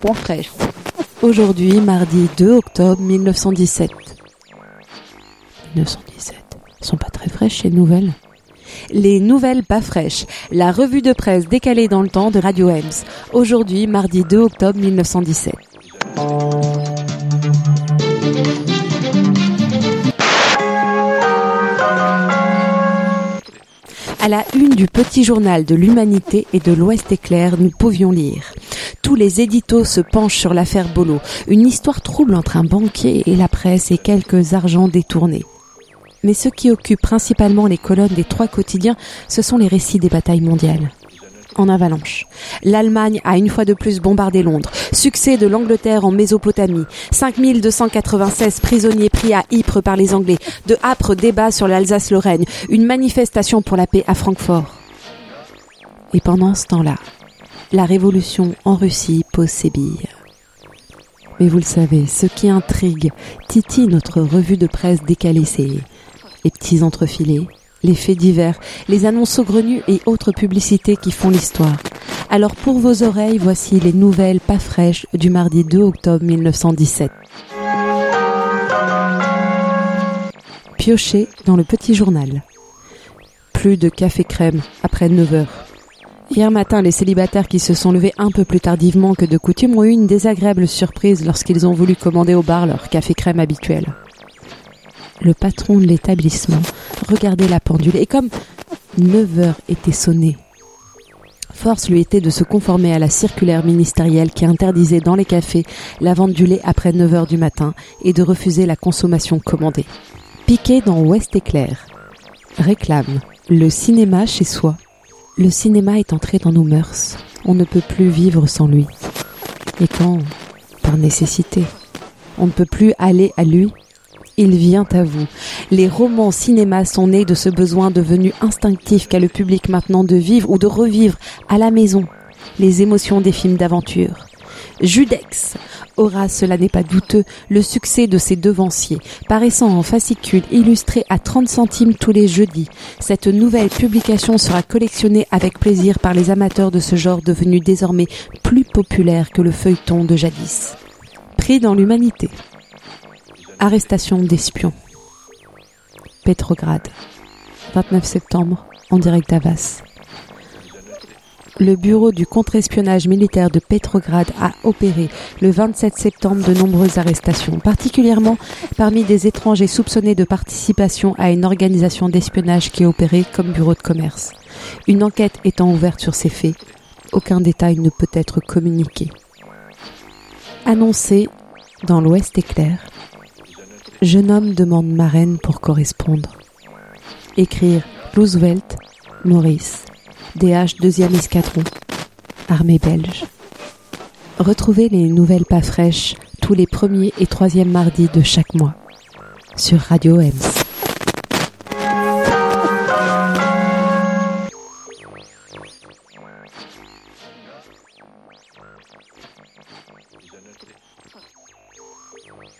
pas fraîches. Aujourd'hui, mardi 2 octobre 1917. 1917. Elles sont pas très fraîches ces nouvelles. Les nouvelles pas fraîches. La revue de presse décalée dans le temps de Radio Ems. Aujourd'hui, mardi 2 octobre 1917. À la une du petit journal de l'Humanité et de l'Ouest éclair, nous pouvions lire. Tous les éditos se penchent sur l'affaire Bolo, une histoire trouble entre un banquier et la presse et quelques argents détournés. Mais ce qui occupe principalement les colonnes des trois quotidiens, ce sont les récits des batailles mondiales en avalanche. L'Allemagne a une fois de plus bombardé Londres. Succès de l'Angleterre en Mésopotamie. 5296 prisonniers pris à Ypres par les Anglais. De âpres débats sur l'Alsace-Lorraine. Une manifestation pour la paix à Francfort. Et pendant ce temps-là, la révolution en Russie pose ses billes. Mais vous le savez, ce qui intrigue, Titi, notre revue de presse décalée, c'est les petits entrefilés, les faits divers, les annonces saugrenues et autres publicités qui font l'histoire. Alors pour vos oreilles, voici les nouvelles pas fraîches du mardi 2 octobre 1917. Pioché dans le petit journal. Plus de café crème après 9 heures. Hier matin, les célibataires qui se sont levés un peu plus tardivement que de coutume ont eu une désagréable surprise lorsqu'ils ont voulu commander au bar leur café crème habituel le patron de l'établissement regardait la pendule et comme 9 heures étaient sonnées, force lui était de se conformer à la circulaire ministérielle qui interdisait dans les cafés la vente du lait après 9 heures du matin et de refuser la consommation commandée. Piqué dans Ouest Éclair. Réclame le cinéma chez soi. Le cinéma est entré dans nos mœurs. On ne peut plus vivre sans lui. Et quand Par nécessité. On ne peut plus aller à lui il vient à vous. Les romans cinéma sont nés de ce besoin devenu instinctif qu'a le public maintenant de vivre ou de revivre à la maison les émotions des films d'aventure. Judex aura, cela n'est pas douteux, le succès de ses devanciers, paraissant en fascicule illustré à 30 centimes tous les jeudis. Cette nouvelle publication sera collectionnée avec plaisir par les amateurs de ce genre devenu désormais plus populaire que le feuilleton de jadis. Pris dans l'humanité. Arrestation d'espions. Petrograd. 29 septembre, en direct d'Avas. Le bureau du contre-espionnage militaire de Petrograd a opéré le 27 septembre de nombreuses arrestations, particulièrement parmi des étrangers soupçonnés de participation à une organisation d'espionnage qui opérait comme bureau de commerce. Une enquête étant ouverte sur ces faits, aucun détail ne peut être communiqué. Annoncé dans l'Ouest éclair, Jeune homme demande marraine pour correspondre. Écrire Roosevelt, Maurice, DH 2e Escadron, armée belge. Retrouvez les nouvelles pas fraîches tous les premiers et troisièmes mardis de chaque mois sur Radio Ems.